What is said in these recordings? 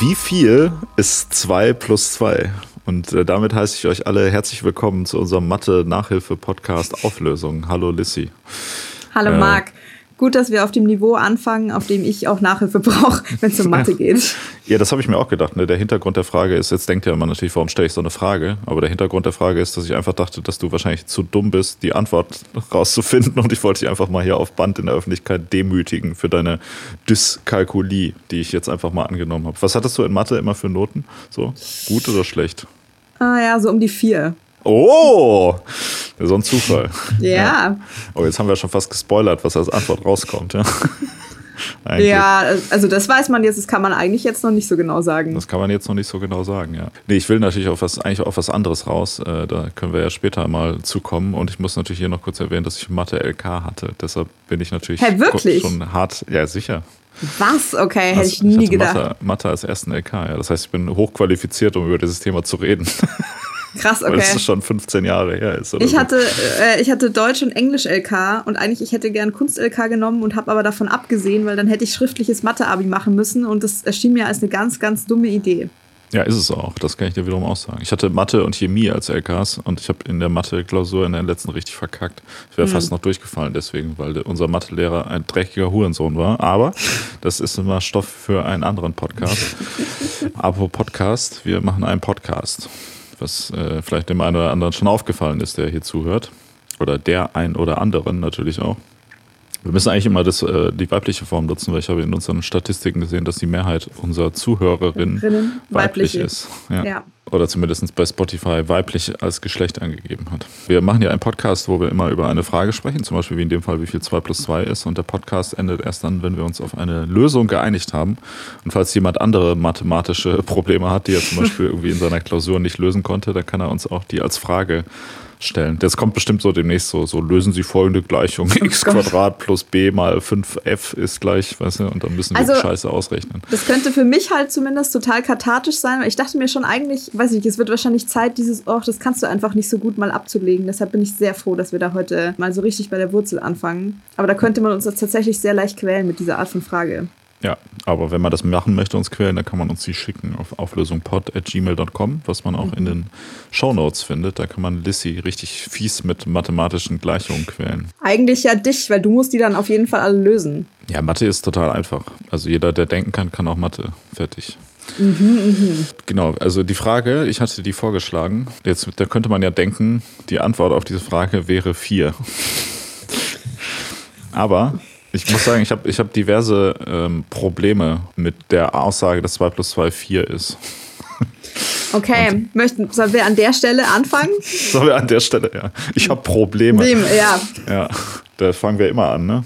Wie viel ist 2 plus 2? Und äh, damit heiße ich euch alle herzlich willkommen zu unserem Mathe-Nachhilfe-Podcast Auflösung. Hallo Lissy. Hallo äh, Marc. Gut, dass wir auf dem Niveau anfangen, auf dem ich auch Nachhilfe brauche, wenn es um Mathe geht. Ja, das habe ich mir auch gedacht. Ne? Der Hintergrund der Frage ist, jetzt denkt ja man natürlich, warum stelle ich so eine Frage? Aber der Hintergrund der Frage ist, dass ich einfach dachte, dass du wahrscheinlich zu dumm bist, die Antwort rauszufinden. Und ich wollte dich einfach mal hier auf Band in der Öffentlichkeit demütigen für deine Dyskalkulie, die ich jetzt einfach mal angenommen habe. Was hattest du in Mathe immer für Noten? So, gut oder schlecht? Ah ja, so um die vier. Oh, so ein Zufall. Ja. ja. Oh, jetzt haben wir schon fast gespoilert, was als Antwort rauskommt. Ja. Ja, also das weiß man jetzt, das kann man eigentlich jetzt noch nicht so genau sagen. Das kann man jetzt noch nicht so genau sagen, ja. Nee, ich will natürlich auf was, eigentlich auf was anderes raus. Äh, da können wir ja später mal zukommen. Und ich muss natürlich hier noch kurz erwähnen, dass ich Mathe LK hatte. Deshalb bin ich natürlich hey, wirklich? schon hart. Ja, sicher. Was? Okay, hätte ich nie ich gedacht. Mathe, Mathe als ersten LK, ja. Das heißt, ich bin hochqualifiziert, um über dieses Thema zu reden. Krass, okay. Weil es schon 15 Jahre her ist. ich, so. hatte, äh, ich hatte Deutsch und Englisch LK und eigentlich ich hätte gern Kunst LK genommen und habe aber davon abgesehen, weil dann hätte ich schriftliches Mathe-Abi machen müssen und das erschien mir als eine ganz, ganz dumme Idee. Ja, ist es auch. Das kann ich dir wiederum auch sagen. Ich hatte Mathe und Chemie als LKs und ich habe in der Mathe-Klausur in der letzten richtig verkackt. Ich wäre mhm. fast noch durchgefallen deswegen, weil unser Mathelehrer ein dreckiger Hurensohn war. Aber das ist immer Stoff für einen anderen Podcast. Apropos Podcast, wir machen einen Podcast was äh, vielleicht dem einen oder anderen schon aufgefallen ist, der hier zuhört. Oder der ein oder anderen natürlich auch. Wir müssen eigentlich immer das, äh, die weibliche Form nutzen, weil ich habe in unseren Statistiken gesehen, dass die Mehrheit unserer Zuhörerinnen weiblich, weiblich ist. Ja. ja oder zumindest bei Spotify weiblich als Geschlecht angegeben hat. Wir machen ja einen Podcast, wo wir immer über eine Frage sprechen, zum Beispiel wie in dem Fall, wie viel 2 plus 2 ist. Und der Podcast endet erst dann, wenn wir uns auf eine Lösung geeinigt haben. Und falls jemand andere mathematische Probleme hat, die er zum Beispiel irgendwie in seiner Klausur nicht lösen konnte, dann kann er uns auch die als Frage stellen. Das kommt bestimmt so demnächst so, so lösen Sie folgende Gleichung. Oh x Quadrat plus b mal 5f ist gleich, weißt du, und dann müssen wir also, die Scheiße ausrechnen. Das könnte für mich halt zumindest total kathartisch sein, weil ich dachte mir schon eigentlich, weiß ich nicht, es wird wahrscheinlich Zeit, dieses, oh, das kannst du einfach nicht so gut mal abzulegen. Deshalb bin ich sehr froh, dass wir da heute mal so richtig bei der Wurzel anfangen. Aber da könnte man uns tatsächlich sehr leicht quälen mit dieser Art von Frage. Ja, aber wenn man das machen möchte, uns quälen, dann kann man uns die schicken auf auflösungpod.gmail.com, was man auch in den Shownotes findet. Da kann man Lissy richtig fies mit mathematischen Gleichungen quälen. Eigentlich ja dich, weil du musst die dann auf jeden Fall alle lösen. Ja, Mathe ist total einfach. Also jeder, der denken kann, kann auch Mathe. Fertig. Mhm, mh. Genau, also die Frage, ich hatte die vorgeschlagen. Jetzt, da könnte man ja denken, die Antwort auf diese Frage wäre vier. Aber ich muss sagen, ich habe ich hab diverse ähm, Probleme mit der Aussage, dass 2 plus 2 4 ist. Okay, möchten, sollen wir an der Stelle anfangen? Sollen wir an der Stelle, ja. Ich habe Probleme. Problem, ja. Ja, da fangen wir immer an, ne?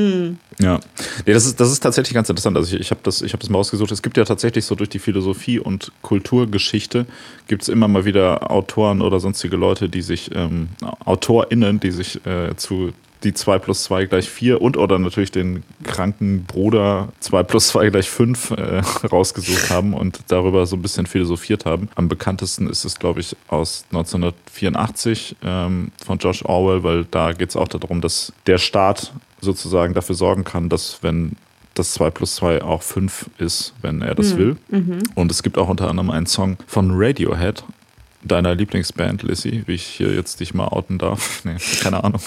Hm. Ja, nee, das, ist, das ist tatsächlich ganz interessant. Also ich, ich habe das, hab das mal ausgesucht. Es gibt ja tatsächlich so durch die Philosophie und Kulturgeschichte gibt es immer mal wieder Autoren oder sonstige Leute, die sich, ähm, AutorInnen, die sich äh, zu die 2 plus 2 gleich 4 und oder natürlich den kranken Bruder 2 plus 2 gleich 5 äh, rausgesucht haben und darüber so ein bisschen philosophiert haben. Am bekanntesten ist es, glaube ich, aus 1984 ähm, von Josh Orwell, weil da geht es auch darum, dass der Staat sozusagen dafür sorgen kann, dass wenn das 2 plus 2 auch 5 ist, wenn er das mhm. will. Mhm. Und es gibt auch unter anderem einen Song von Radiohead, deiner Lieblingsband, Lissy, wie ich hier jetzt dich mal outen darf. Nee, keine Ahnung.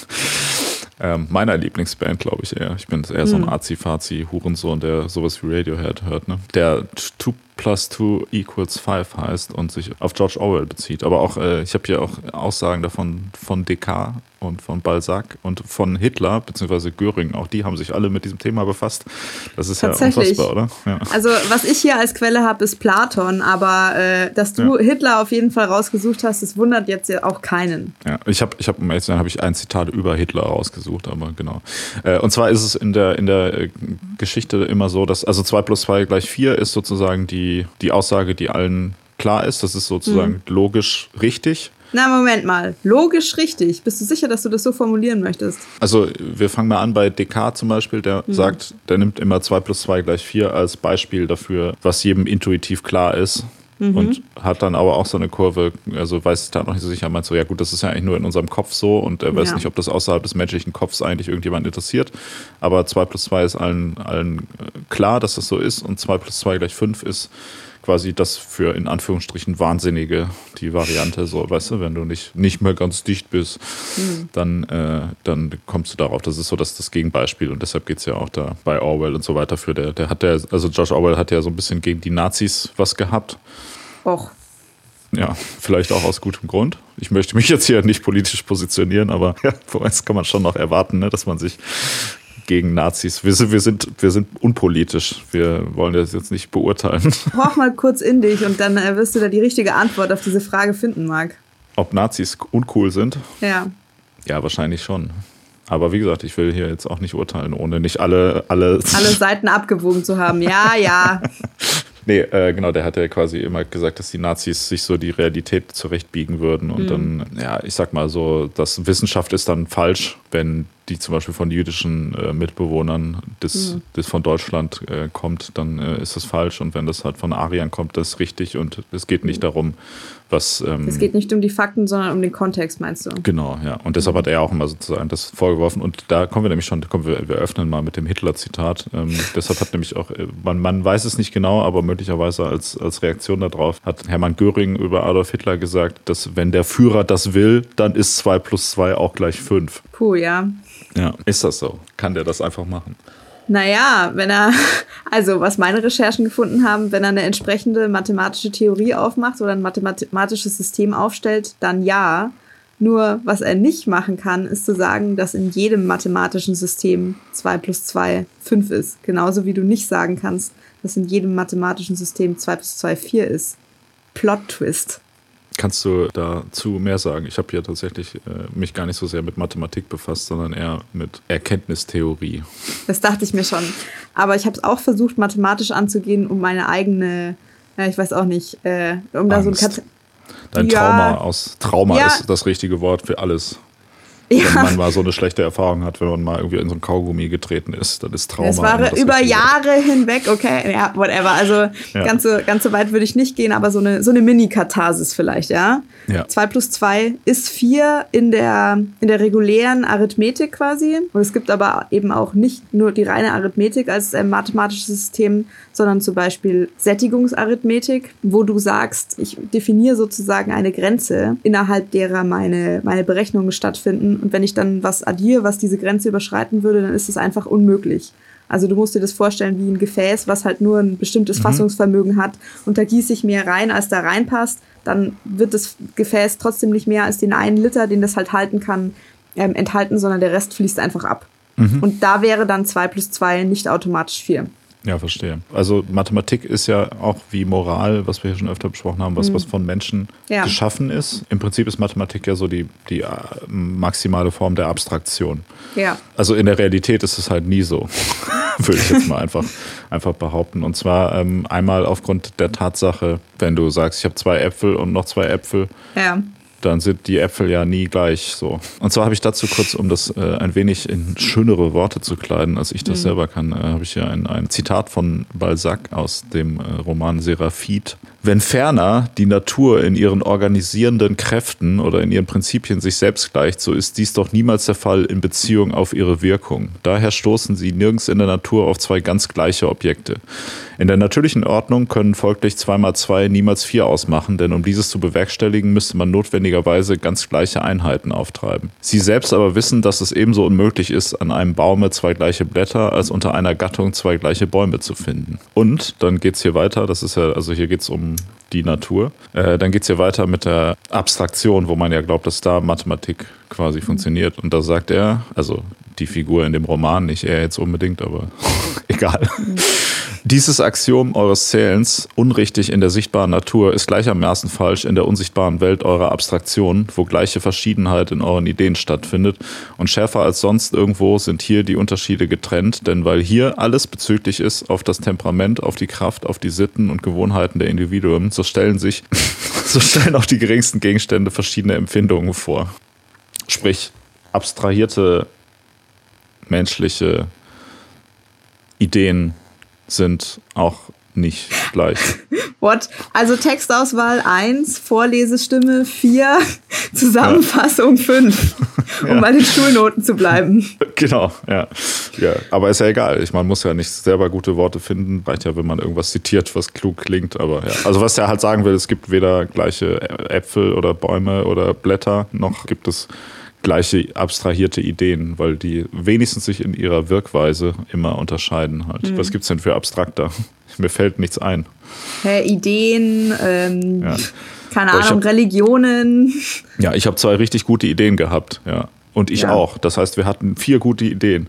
Ähm, meiner Lieblingsband, glaube ich eher. Ich bin eher so ein hm. Azi-Fazi-Hurensohn, der sowas wie Radiohead hört, ne? Der 2 plus 2 equals 5 heißt und sich auf George Orwell bezieht. Aber auch, äh, ich habe hier auch Aussagen davon von Descartes und von Balzac und von Hitler bzw. Göring. Auch die haben sich alle mit diesem Thema befasst. Das ist ja unfassbar, oder? Ja. Also was ich hier als Quelle habe, ist Platon. Aber äh, dass du ja. Hitler auf jeden Fall rausgesucht hast, das wundert jetzt ja auch keinen. Ja, ich habe, ich habe, um ehrlich habe ich ein Zitat über Hitler rausgesucht, aber genau. Äh, und zwar ist es in der in der äh, Geschichte immer so, dass also 2 plus 2 gleich 4 ist sozusagen die die, Aussage, die allen klar ist. Das ist sozusagen mhm. logisch richtig. Na, Moment mal. Logisch richtig. Bist du sicher, dass du das so formulieren möchtest? Also, wir fangen mal an bei Descartes zum Beispiel, der mhm. sagt, der nimmt immer 2 plus 2 gleich 4 als Beispiel dafür, was jedem intuitiv klar ist. mhm. und hat dann aber auch so eine Kurve, also weiß ich da noch nicht so sicher, meint so, ja gut, das ist ja eigentlich nur in unserem Kopf so und er weiß ja. nicht, ob das außerhalb des menschlichen Kopfs eigentlich irgendjemand interessiert. Aber 2 plus 2 ist allen, allen äh, klar, dass das so ist und 2 plus 2 gleich 5 ist quasi das für in Anführungsstrichen Wahnsinnige, die Variante, so, weißt du, wenn du nicht, nicht mehr ganz dicht bist, mhm. dann, äh, dann kommst du darauf. Das ist so das, das Gegenbeispiel und deshalb geht es ja auch da bei Orwell und so weiter für. Der, der hat der, also George Orwell hat ja so ein bisschen gegen die Nazis was gehabt. Och. Ja, vielleicht auch aus gutem Grund. Ich möchte mich jetzt hier nicht politisch positionieren, aber ja, das kann man schon noch erwarten, ne, dass man sich gegen Nazis. Wir sind, wir sind, wir sind unpolitisch. Wir wollen das jetzt nicht beurteilen. Hoch mal kurz in dich und dann äh, wirst du da die richtige Antwort auf diese Frage finden, Marc. Ob Nazis uncool sind? Ja. Ja, wahrscheinlich schon. Aber wie gesagt, ich will hier jetzt auch nicht urteilen, ohne nicht alle, alle, alle Seiten abgewogen zu haben. Ja, ja. Nee, äh, genau, der hat ja quasi immer gesagt, dass die Nazis sich so die Realität zurechtbiegen würden. Und mhm. dann, ja, ich sag mal so, dass Wissenschaft ist dann falsch, wenn die zum Beispiel von jüdischen äh, Mitbewohnern des, mhm. des von Deutschland äh, kommt, dann äh, ist das falsch. Und wenn das halt von Ariern kommt, das ist richtig. Und es geht nicht mhm. darum, was. Ähm, es geht nicht um die Fakten, sondern um den Kontext, meinst du? Genau, ja. Und deshalb hat er auch immer sozusagen das vorgeworfen. Und da kommen wir nämlich schon, kommen wir, wir öffnen mal mit dem Hitler-Zitat. Ähm, deshalb hat nämlich auch, äh, man, man weiß es nicht genau, aber möglicherweise als, als Reaktion darauf hat Hermann Göring über Adolf Hitler gesagt, dass wenn der Führer das will, dann ist 2 plus 2 auch gleich 5. Puh, ja. Ja, ist das so? Kann der das einfach machen? Naja, wenn er, also was meine Recherchen gefunden haben, wenn er eine entsprechende mathematische Theorie aufmacht oder ein mathematisches System aufstellt, dann ja. Nur was er nicht machen kann, ist zu sagen, dass in jedem mathematischen System 2 plus 2 5 ist. Genauso wie du nicht sagen kannst, dass in jedem mathematischen System 2 plus 2 4 ist. Plot-Twist. Kannst du dazu mehr sagen? Ich habe hier tatsächlich äh, mich gar nicht so sehr mit Mathematik befasst, sondern eher mit Erkenntnistheorie. Das dachte ich mir schon. Aber ich habe es auch versucht, mathematisch anzugehen, um meine eigene, ja, ich weiß auch nicht, äh, um Angst. da so ein Kat Dein ja. Trauma aus Trauma ja. ist das richtige Wort für alles. Ja. Wenn man mal so eine schlechte Erfahrung hat, wenn man mal irgendwie in so ein Kaugummi getreten ist, dann ist Trauma. Das war das über Jahre hinweg, okay, ja, whatever. Also ja. ganz, so, ganz so weit würde ich nicht gehen, aber so eine, so eine Mini-Katharsis vielleicht, ja. Ja. 2 plus 2 ist 4 in der, in der regulären Arithmetik quasi. Und es gibt aber eben auch nicht nur die reine Arithmetik als äh, mathematisches System, sondern zum Beispiel Sättigungsarithmetik, wo du sagst, ich definiere sozusagen eine Grenze, innerhalb derer meine, meine Berechnungen stattfinden. Und wenn ich dann was addiere, was diese Grenze überschreiten würde, dann ist es einfach unmöglich. Also du musst dir das vorstellen wie ein Gefäß, was halt nur ein bestimmtes mhm. Fassungsvermögen hat und da gieße ich mehr rein, als da reinpasst dann wird das Gefäß trotzdem nicht mehr als den einen Liter, den das halt halten kann, ähm, enthalten, sondern der Rest fließt einfach ab. Mhm. Und da wäre dann 2 plus 2 nicht automatisch 4. Ja, verstehe. Also Mathematik ist ja auch wie Moral, was wir hier schon öfter besprochen haben, was, mhm. was von Menschen ja. geschaffen ist. Im Prinzip ist Mathematik ja so die, die äh, maximale Form der Abstraktion. Ja. Also in der Realität ist es halt nie so, würde ich jetzt mal einfach, einfach behaupten. Und zwar ähm, einmal aufgrund der Tatsache, wenn du sagst, ich habe zwei Äpfel und noch zwei Äpfel, ja dann sind die Äpfel ja nie gleich so. Und zwar habe ich dazu kurz, um das äh, ein wenig in schönere Worte zu kleiden, als ich das mhm. selber kann, äh, habe ich hier ein, ein Zitat von Balzac aus dem äh, Roman Seraphit. Wenn ferner die Natur in ihren organisierenden Kräften oder in ihren Prinzipien sich selbst gleicht, so ist dies doch niemals der Fall in Beziehung auf ihre Wirkung. Daher stoßen sie nirgends in der Natur auf zwei ganz gleiche Objekte. In der natürlichen Ordnung können folglich zwei mal zwei niemals vier ausmachen, denn um dieses zu bewerkstelligen, müsste man notwendigerweise ganz gleiche Einheiten auftreiben. Sie selbst aber wissen, dass es ebenso unmöglich ist, an einem Baume zwei gleiche Blätter als unter einer Gattung zwei gleiche Bäume zu finden. Und dann geht es hier weiter, das ist ja, also hier geht es die Natur. Äh, dann geht es hier weiter mit der Abstraktion, wo man ja glaubt, dass da Mathematik quasi funktioniert. Und da sagt er, also die Figur in dem Roman, nicht er jetzt unbedingt, aber egal. Dieses Axiom eures Zählens, unrichtig in der sichtbaren Natur, ist gleichermaßen falsch in der unsichtbaren Welt eurer Abstraktion, wo gleiche Verschiedenheit in euren Ideen stattfindet. Und schärfer als sonst irgendwo sind hier die Unterschiede getrennt, denn weil hier alles bezüglich ist auf das Temperament, auf die Kraft, auf die Sitten und Gewohnheiten der Individuen, so stellen sich, so stellen auch die geringsten Gegenstände verschiedene Empfindungen vor. Sprich, abstrahierte menschliche Ideen sind auch nicht gleich. What? Also Textauswahl 1, Vorlesestimme 4, Zusammenfassung 5, um ja. bei den Schulnoten zu bleiben. Genau, ja. ja. Aber ist ja egal. Ich, man muss ja nicht selber gute Worte finden. Reicht ja, wenn man irgendwas zitiert, was klug klingt. Aber ja. Also was er halt sagen will, es gibt weder gleiche Äpfel oder Bäume oder Blätter, noch gibt es gleiche abstrahierte Ideen, weil die wenigstens sich in ihrer Wirkweise immer unterscheiden halt. Mhm. Was es denn für abstrakter? Mir fällt nichts ein. Hä, Ideen, ähm, ja. keine Ahnung, hab, Religionen. Ja, ich habe zwei richtig gute Ideen gehabt, ja. Und ich ja. auch. Das heißt, wir hatten vier gute Ideen.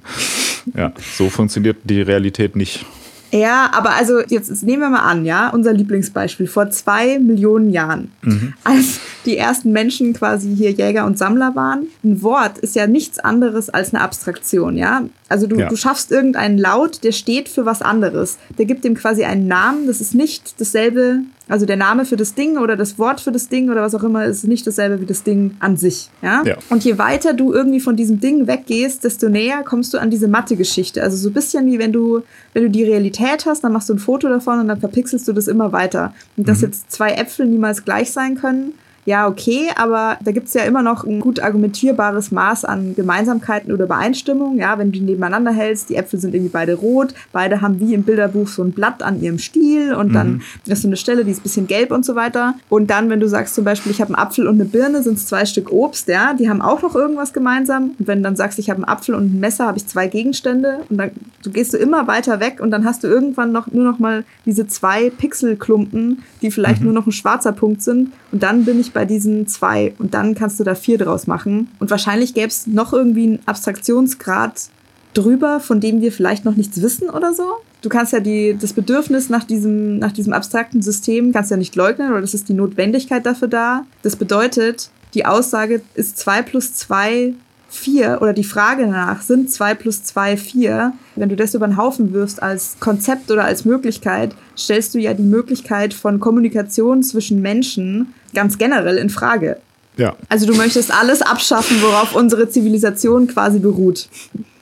Ja, so funktioniert die Realität nicht. Ja, aber also jetzt, jetzt, nehmen wir mal an, ja, unser Lieblingsbeispiel vor zwei Millionen Jahren, mhm. als die ersten Menschen quasi hier Jäger und Sammler waren. Ein Wort ist ja nichts anderes als eine Abstraktion, ja. Also du, ja. du schaffst irgendeinen Laut, der steht für was anderes. Der gibt dem quasi einen Namen. Das ist nicht dasselbe, also der Name für das Ding oder das Wort für das Ding oder was auch immer ist nicht dasselbe wie das Ding an sich. Ja? ja. Und je weiter du irgendwie von diesem Ding weggehst, desto näher kommst du an diese Mathe-Geschichte. Also so ein bisschen wie wenn du, wenn du die Realität hast, dann machst du ein Foto davon und dann verpixelst du das immer weiter. Und dass mhm. jetzt zwei Äpfel niemals gleich sein können, ja, okay, aber da gibt es ja immer noch ein gut argumentierbares Maß an Gemeinsamkeiten oder Übereinstimmung. Ja, wenn du die nebeneinander hältst, die Äpfel sind irgendwie beide rot, beide haben wie im Bilderbuch so ein Blatt an ihrem Stiel und mhm. dann ist so eine Stelle, die ist ein bisschen gelb und so weiter. Und dann, wenn du sagst zum Beispiel, ich habe einen Apfel und eine Birne, sind es zwei Stück Obst, ja, die haben auch noch irgendwas gemeinsam. Und wenn du dann sagst, ich habe einen Apfel und ein Messer, habe ich zwei Gegenstände und dann du gehst du immer weiter weg und dann hast du irgendwann noch nur noch mal diese zwei Pixelklumpen, die vielleicht mhm. nur noch ein schwarzer Punkt sind und dann bin ich bei diesen zwei und dann kannst du da vier draus machen. Und wahrscheinlich gäbe es noch irgendwie einen Abstraktionsgrad drüber, von dem wir vielleicht noch nichts wissen oder so. Du kannst ja die, das Bedürfnis nach diesem, nach diesem abstrakten System kannst ja nicht leugnen oder das ist die Notwendigkeit dafür da. Das bedeutet, die Aussage ist 2 plus 2 4 oder die Frage danach, sind 2 plus 2 4? Wenn du das über den Haufen wirfst als Konzept oder als Möglichkeit, stellst du ja die Möglichkeit von Kommunikation zwischen Menschen ganz generell in Frage. Ja. Also du möchtest alles abschaffen, worauf unsere Zivilisation quasi beruht.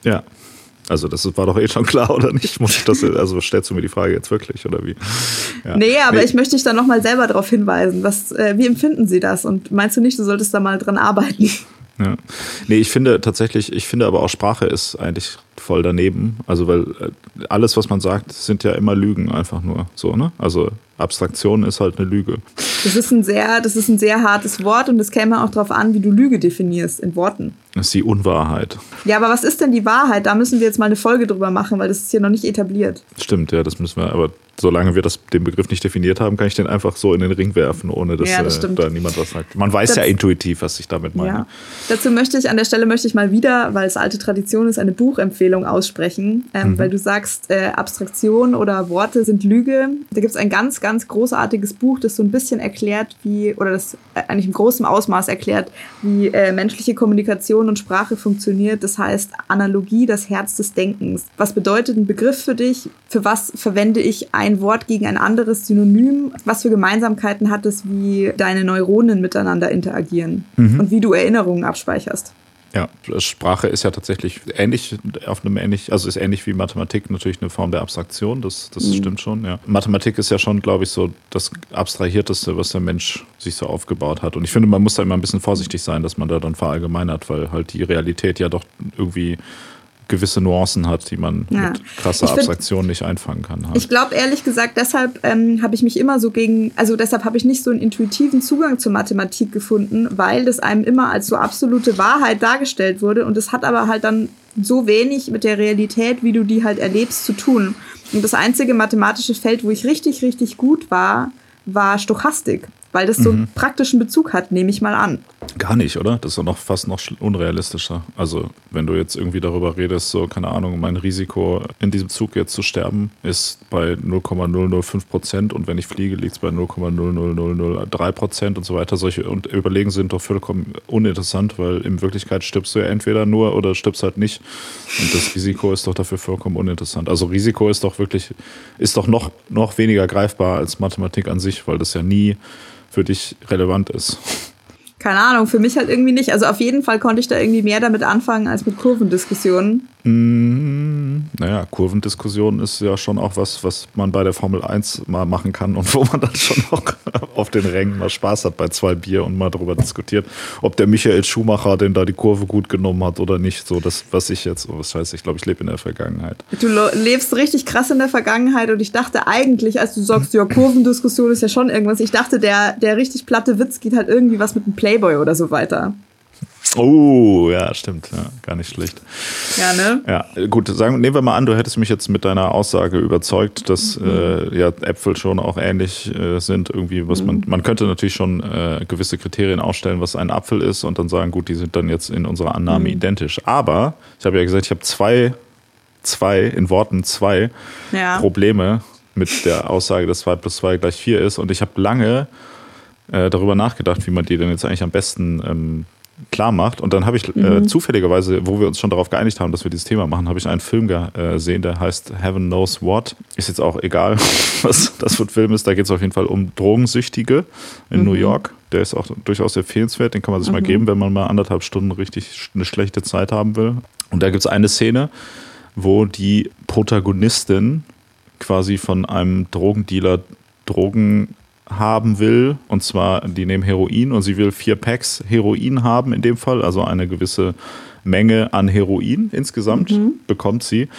Ja. Also das war doch eh schon klar, oder nicht? Muss ich das, also stellst du mir die Frage jetzt wirklich, oder wie? Ja. Nee, aber nee. ich möchte dich dann nochmal selber darauf hinweisen. Was, äh, wie empfinden Sie das? Und meinst du nicht, du solltest da mal dran arbeiten? Ja. Nee, ich finde tatsächlich, ich finde aber auch Sprache ist eigentlich voll daneben. Also, weil äh, alles, was man sagt, sind ja immer Lügen einfach nur so, ne? Also Abstraktion ist halt eine Lüge. Das ist ein sehr, das ist ein sehr hartes Wort und es käme auch darauf an, wie du Lüge definierst in Worten. Das ist die Unwahrheit. Ja, aber was ist denn die Wahrheit? Da müssen wir jetzt mal eine Folge drüber machen, weil das ist hier noch nicht etabliert. Stimmt, ja, das müssen wir, aber solange wir das, den Begriff nicht definiert haben, kann ich den einfach so in den Ring werfen, ohne dass ja, das äh, da niemand was sagt. Man weiß das, ja intuitiv, was ich damit meine. Ja. Dazu möchte ich, an der Stelle möchte ich mal wieder, weil es alte Tradition ist, eine Buchempfehlung aussprechen, ähm, mhm. weil du sagst, äh, Abstraktion oder Worte sind Lüge. Da gibt es ein ganz, ganz großartiges Buch, das so ein bisschen erklärt, wie, oder das äh, eigentlich in großem Ausmaß erklärt, wie äh, menschliche Kommunikation und Sprache funktioniert. Das heißt Analogie, das Herz des Denkens. Was bedeutet ein Begriff für dich? Für was verwende ich ein Wort gegen ein anderes Synonym? Was für Gemeinsamkeiten hat es, wie deine Neuronen miteinander interagieren mhm. und wie du Erinnerungen abspeicherst? Ja, Sprache ist ja tatsächlich ähnlich, auf einem ähnlich, also ist ähnlich wie Mathematik natürlich eine Form der Abstraktion, das, das mhm. stimmt schon, ja. Mathematik ist ja schon, glaube ich, so das Abstrahierteste, was der Mensch sich so aufgebaut hat. Und ich finde, man muss da immer ein bisschen vorsichtig sein, dass man da dann verallgemeinert, weil halt die Realität ja doch irgendwie gewisse Nuancen hat, die man ja. mit krasser find, Abstraktion nicht einfangen kann. Halt. Ich glaube ehrlich gesagt, deshalb ähm, habe ich mich immer so gegen, also deshalb habe ich nicht so einen intuitiven Zugang zur Mathematik gefunden, weil das einem immer als so absolute Wahrheit dargestellt wurde und es hat aber halt dann so wenig mit der Realität, wie du die halt erlebst, zu tun. Und das einzige mathematische Feld, wo ich richtig, richtig gut war, war Stochastik weil das so einen mhm. praktischen Bezug hat, nehme ich mal an. Gar nicht, oder? Das ist doch noch fast noch unrealistischer. Also, wenn du jetzt irgendwie darüber redest, so, keine Ahnung, mein Risiko in diesem Zug jetzt zu sterben ist bei 0,005 Prozent und wenn ich fliege, liegt es bei 0,00003 Prozent und so weiter. Solche und Überlegen sind doch vollkommen uninteressant, weil in Wirklichkeit stirbst du ja entweder nur oder stirbst halt nicht. Und das Risiko ist doch dafür vollkommen uninteressant. Also Risiko ist doch wirklich, ist doch noch, noch weniger greifbar als Mathematik an sich, weil das ja nie für dich relevant ist. Keine Ahnung, für mich halt irgendwie nicht. Also auf jeden Fall konnte ich da irgendwie mehr damit anfangen als mit Kurvendiskussionen. Mm, naja, Kurvendiskussion ist ja schon auch was, was man bei der Formel 1 mal machen kann und wo man dann schon auch auf den Rängen mal Spaß hat bei zwei Bier und mal darüber diskutiert, ob der Michael Schumacher denn da die Kurve gut genommen hat oder nicht. So, das, was ich jetzt, was heißt, ich glaube, ich lebe in der Vergangenheit. Du lebst richtig krass in der Vergangenheit und ich dachte eigentlich, als du sagst, ja, Kurvendiskussion ist ja schon irgendwas, ich dachte, der, der richtig platte Witz geht halt irgendwie was mit einem Playboy oder so weiter. Oh, ja, stimmt. Ja, gar nicht schlecht. Ja, ne? Ja, gut, sagen, nehmen wir mal an, du hättest mich jetzt mit deiner Aussage überzeugt, dass mhm. äh, ja, Äpfel schon auch ähnlich äh, sind. Irgendwie, was mhm. man, man könnte natürlich schon äh, gewisse Kriterien ausstellen, was ein Apfel ist und dann sagen, gut, die sind dann jetzt in unserer Annahme mhm. identisch. Aber ich habe ja gesagt, ich habe zwei, zwei, in Worten zwei ja. Probleme mit der Aussage, dass 2 plus 2 gleich 4 ist. Und ich habe lange äh, darüber nachgedacht, wie man die denn jetzt eigentlich am besten ähm, klar macht. Und dann habe ich äh, mhm. äh, zufälligerweise, wo wir uns schon darauf geeinigt haben, dass wir dieses Thema machen, habe ich einen Film gesehen, der heißt Heaven Knows What. Ist jetzt auch egal, was das für ein Film ist. Da geht es auf jeden Fall um Drogensüchtige in mhm. New York. Der ist auch durchaus empfehlenswert. Den kann man sich mhm. mal geben, wenn man mal anderthalb Stunden richtig eine schlechte Zeit haben will. Und da gibt es eine Szene, wo die Protagonistin quasi von einem Drogendealer Drogen haben will, und zwar die nehmen Heroin und sie will vier Packs Heroin haben in dem Fall, also eine gewisse Menge an Heroin insgesamt mhm. bekommt sie.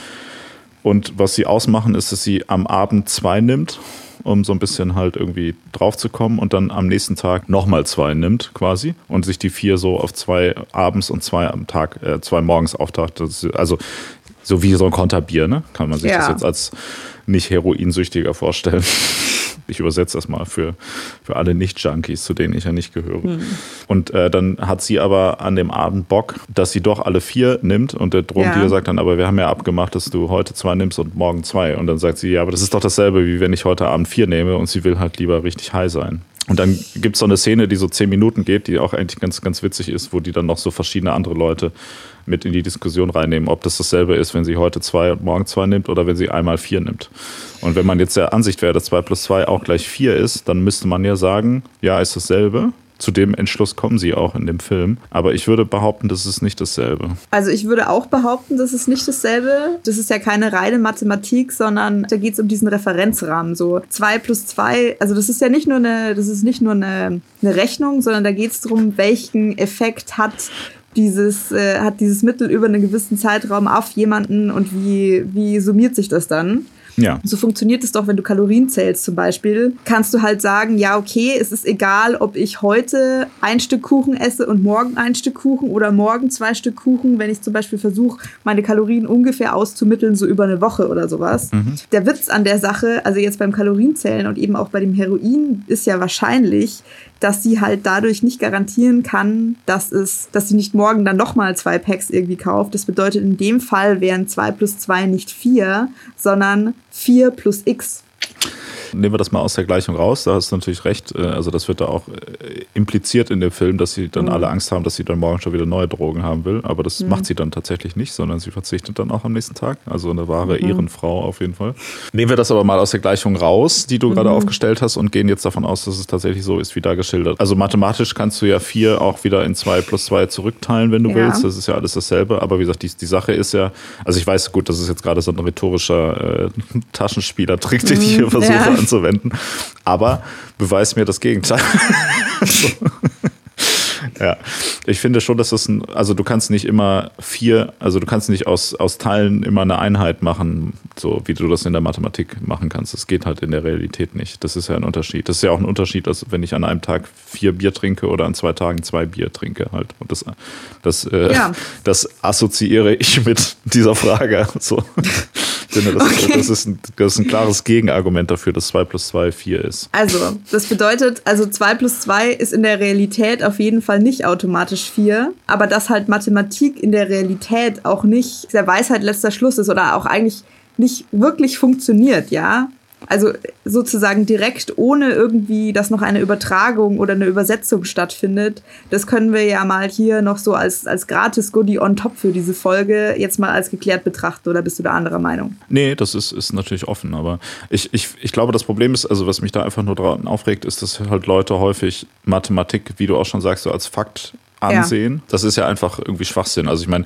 Und was sie ausmachen, ist, dass sie am Abend zwei nimmt, um so ein bisschen halt irgendwie drauf zu kommen und dann am nächsten Tag nochmal zwei nimmt quasi und sich die vier so auf zwei abends und zwei am Tag, äh, zwei morgens auftaucht. Also so wie so ein Konterbier, ne? Kann man sich ja. das jetzt als nicht Heroinsüchtiger vorstellen. Ich übersetze das mal für, für alle Nicht-Junkies, zu denen ich ja nicht gehöre. Mhm. Und äh, dann hat sie aber an dem Abend Bock, dass sie doch alle vier nimmt. Und der Drogendealer ja. sagt dann, aber wir haben ja abgemacht, dass du heute zwei nimmst und morgen zwei. Und dann sagt sie, ja, aber das ist doch dasselbe, wie wenn ich heute Abend vier nehme. Und sie will halt lieber richtig high sein. Und dann gibt es so eine Szene, die so zehn Minuten geht, die auch eigentlich ganz, ganz witzig ist, wo die dann noch so verschiedene andere Leute mit in die Diskussion reinnehmen, ob das dasselbe ist, wenn sie heute zwei und morgen zwei nimmt oder wenn sie einmal vier nimmt. Und wenn man jetzt der Ansicht wäre, dass zwei plus zwei auch gleich vier ist, dann müsste man ja sagen, ja, ist dasselbe. Zu dem Entschluss kommen sie auch in dem Film. Aber ich würde behaupten, das ist nicht dasselbe. Also ich würde auch behaupten, das ist nicht dasselbe. Das ist ja keine reine Mathematik, sondern da geht es um diesen Referenzrahmen. So zwei plus zwei, also das ist ja nicht nur eine, das ist nicht nur eine, eine Rechnung, sondern da geht es darum, welchen Effekt hat dieses, äh, hat dieses Mittel über einen gewissen Zeitraum auf jemanden und wie, wie summiert sich das dann? Ja. So funktioniert es doch, wenn du Kalorien zählst zum Beispiel. Kannst du halt sagen, ja, okay, es ist egal, ob ich heute ein Stück Kuchen esse und morgen ein Stück Kuchen oder morgen zwei Stück Kuchen, wenn ich zum Beispiel versuche, meine Kalorien ungefähr auszumitteln, so über eine Woche oder sowas. Mhm. Der Witz an der Sache, also jetzt beim Kalorienzählen und eben auch bei dem Heroin, ist ja wahrscheinlich, dass sie halt dadurch nicht garantieren kann, dass es, dass sie nicht morgen dann nochmal zwei Packs irgendwie kauft. Das bedeutet, in dem Fall wären zwei plus zwei nicht vier, sondern vier plus x. Nehmen wir das mal aus der Gleichung raus, da hast du natürlich recht. Äh, also das wird da auch äh, impliziert in dem Film, dass sie dann mhm. alle Angst haben, dass sie dann morgen schon wieder neue Drogen haben will. Aber das mhm. macht sie dann tatsächlich nicht, sondern sie verzichtet dann auch am nächsten Tag. Also eine wahre mhm. Ehrenfrau auf jeden Fall. Nehmen wir das aber mal aus der Gleichung raus, die du gerade mhm. aufgestellt hast und gehen jetzt davon aus, dass es tatsächlich so ist, wie da geschildert. Also mathematisch kannst du ja vier auch wieder in zwei plus zwei zurückteilen, wenn du ja. willst. Das ist ja alles dasselbe. Aber wie gesagt, die, die Sache ist ja, also ich weiß gut, das ist jetzt gerade so ein rhetorischer äh, Taschenspielertrick, den ich hier mhm. versuche ja. Anzuwenden. Aber beweis mir das Gegenteil. so. Ja, ich finde schon, dass das ein, also du kannst nicht immer vier, also du kannst nicht aus, aus Teilen immer eine Einheit machen, so wie du das in der Mathematik machen kannst. Das geht halt in der Realität nicht. Das ist ja ein Unterschied. Das ist ja auch ein Unterschied, als wenn ich an einem Tag vier Bier trinke oder an zwei Tagen zwei Bier trinke halt. Und das, das, äh, ja. das assoziiere ich mit dieser Frage. So. Finde, das, okay. das, ist ein, das ist ein klares Gegenargument dafür, dass 2 plus 2 4 ist. Also, das bedeutet, also 2 plus 2 ist in der Realität auf jeden Fall nicht automatisch 4, aber dass halt Mathematik in der Realität auch nicht der Weisheit letzter Schluss ist oder auch eigentlich nicht wirklich funktioniert, ja. Also sozusagen direkt ohne irgendwie, dass noch eine Übertragung oder eine Übersetzung stattfindet. Das können wir ja mal hier noch so als, als Gratis-Goodie on top für diese Folge jetzt mal als geklärt betrachten. Oder bist du da anderer Meinung? Nee, das ist, ist natürlich offen. Aber ich, ich, ich glaube, das Problem ist, also was mich da einfach nur daran aufregt, ist, dass halt Leute häufig Mathematik, wie du auch schon sagst, so als Fakt ansehen. Ja. Das ist ja einfach irgendwie Schwachsinn. Also ich meine,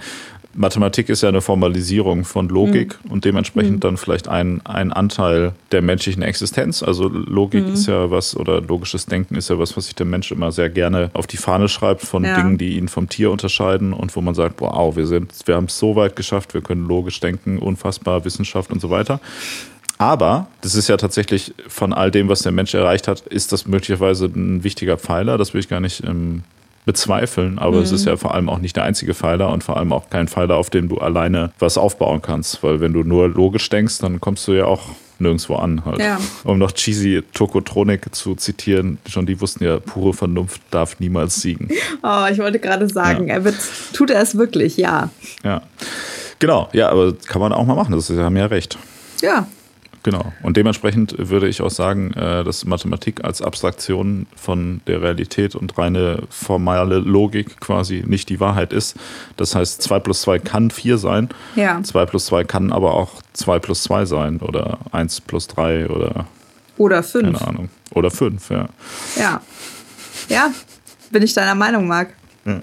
Mathematik ist ja eine Formalisierung von Logik mhm. und dementsprechend mhm. dann vielleicht ein, ein Anteil der menschlichen Existenz. Also Logik mhm. ist ja was oder logisches Denken ist ja was, was sich der Mensch immer sehr gerne auf die Fahne schreibt von ja. Dingen, die ihn vom Tier unterscheiden und wo man sagt, wow, wir sind, wir haben es so weit geschafft, wir können logisch denken, unfassbar Wissenschaft und so weiter. Aber das ist ja tatsächlich von all dem, was der Mensch erreicht hat, ist das möglicherweise ein wichtiger Pfeiler. Das will ich gar nicht ähm, bezweifeln, aber mhm. es ist mhm. ja vor allem auch nicht der einzige Pfeiler und vor allem auch kein Pfeiler, auf dem du alleine was aufbauen kannst. Weil wenn du nur logisch denkst, dann kommst du ja auch nirgendwo an. Halt. Ja. Um noch cheesy Tokotronik zu zitieren, schon die wussten ja, pure Vernunft darf niemals siegen. Oh, ich wollte gerade sagen, ja. er wird, tut er es wirklich, ja. Ja. Genau, ja, aber kann man auch mal machen, das ist, haben ja recht. Ja, Genau. Und dementsprechend würde ich auch sagen, äh, dass Mathematik als Abstraktion von der Realität und reine formale Logik quasi nicht die Wahrheit ist. Das heißt, 2 plus 2 kann 4 sein. Ja. 2 plus 2 kann aber auch 2 plus 2 sein oder 1 plus 3 oder. Oder 5. Keine Ahnung. Oder 5, ja. Ja. Ja, bin ich deiner Meinung, Marc. Ja.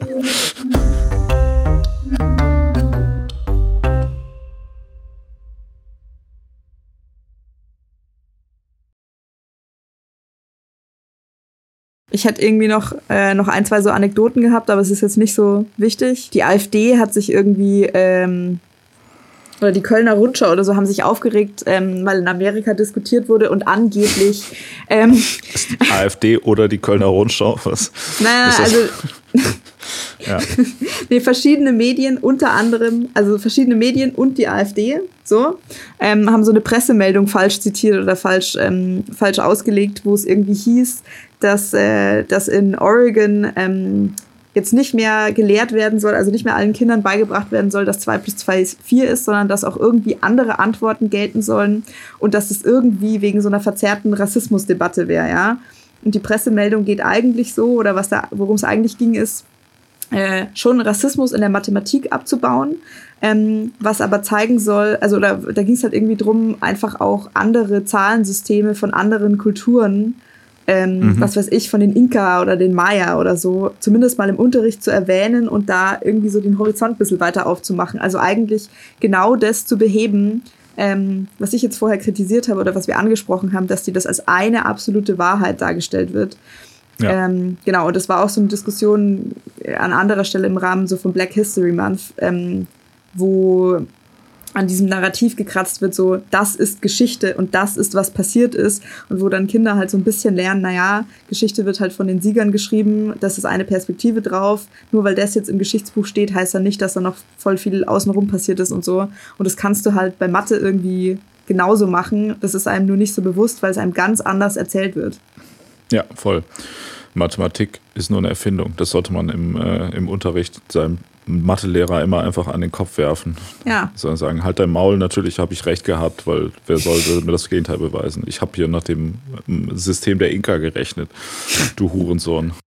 Ich hätte irgendwie noch, äh, noch ein, zwei so Anekdoten gehabt, aber es ist jetzt nicht so wichtig. Die AfD hat sich irgendwie, ähm, oder die Kölner Rundschau oder so haben sich aufgeregt, ähm, weil in Amerika diskutiert wurde und angeblich. Ähm, ist die AfD oder die Kölner Rundschau? Was? Naja, also. ja. nee, verschiedene Medien, unter anderem, also verschiedene Medien und die AfD, so, ähm, haben so eine Pressemeldung falsch zitiert oder falsch, ähm, falsch ausgelegt, wo es irgendwie hieß, dass, äh, dass in Oregon ähm, jetzt nicht mehr gelehrt werden soll, also nicht mehr allen Kindern beigebracht werden soll, dass 2 plus 2 4 ist, sondern dass auch irgendwie andere Antworten gelten sollen und dass es irgendwie wegen so einer verzerrten Rassismusdebatte wäre, ja. Und die Pressemeldung geht eigentlich so, oder was da, worum es eigentlich ging, ist, äh, schon Rassismus in der Mathematik abzubauen, ähm, was aber zeigen soll, also oder, da ging es halt irgendwie drum, einfach auch andere Zahlensysteme von anderen Kulturen ähm, mhm. was weiß ich, von den Inka oder den Maya oder so, zumindest mal im Unterricht zu erwähnen und da irgendwie so den Horizont ein bisschen weiter aufzumachen. Also eigentlich genau das zu beheben, ähm, was ich jetzt vorher kritisiert habe oder was wir angesprochen haben, dass die das als eine absolute Wahrheit dargestellt wird. Ja. Ähm, genau, und das war auch so eine Diskussion an anderer Stelle im Rahmen so von Black History Month, ähm, wo an diesem Narrativ gekratzt wird, so das ist Geschichte und das ist, was passiert ist und wo dann Kinder halt so ein bisschen lernen, naja, Geschichte wird halt von den Siegern geschrieben, das ist eine Perspektive drauf, nur weil das jetzt im Geschichtsbuch steht, heißt ja nicht, dass da noch voll viel außenrum passiert ist und so und das kannst du halt bei Mathe irgendwie genauso machen, das ist einem nur nicht so bewusst, weil es einem ganz anders erzählt wird. Ja, voll. Mathematik ist nur eine Erfindung. Das sollte man im, äh, im Unterricht seinem Mathelehrer immer einfach an den Kopf werfen. Ja. Sondern sagen, halt dein Maul, natürlich habe ich recht gehabt, weil wer sollte mir das Gegenteil beweisen? Ich habe hier nach dem ähm, System der Inka gerechnet, du Hurensohn.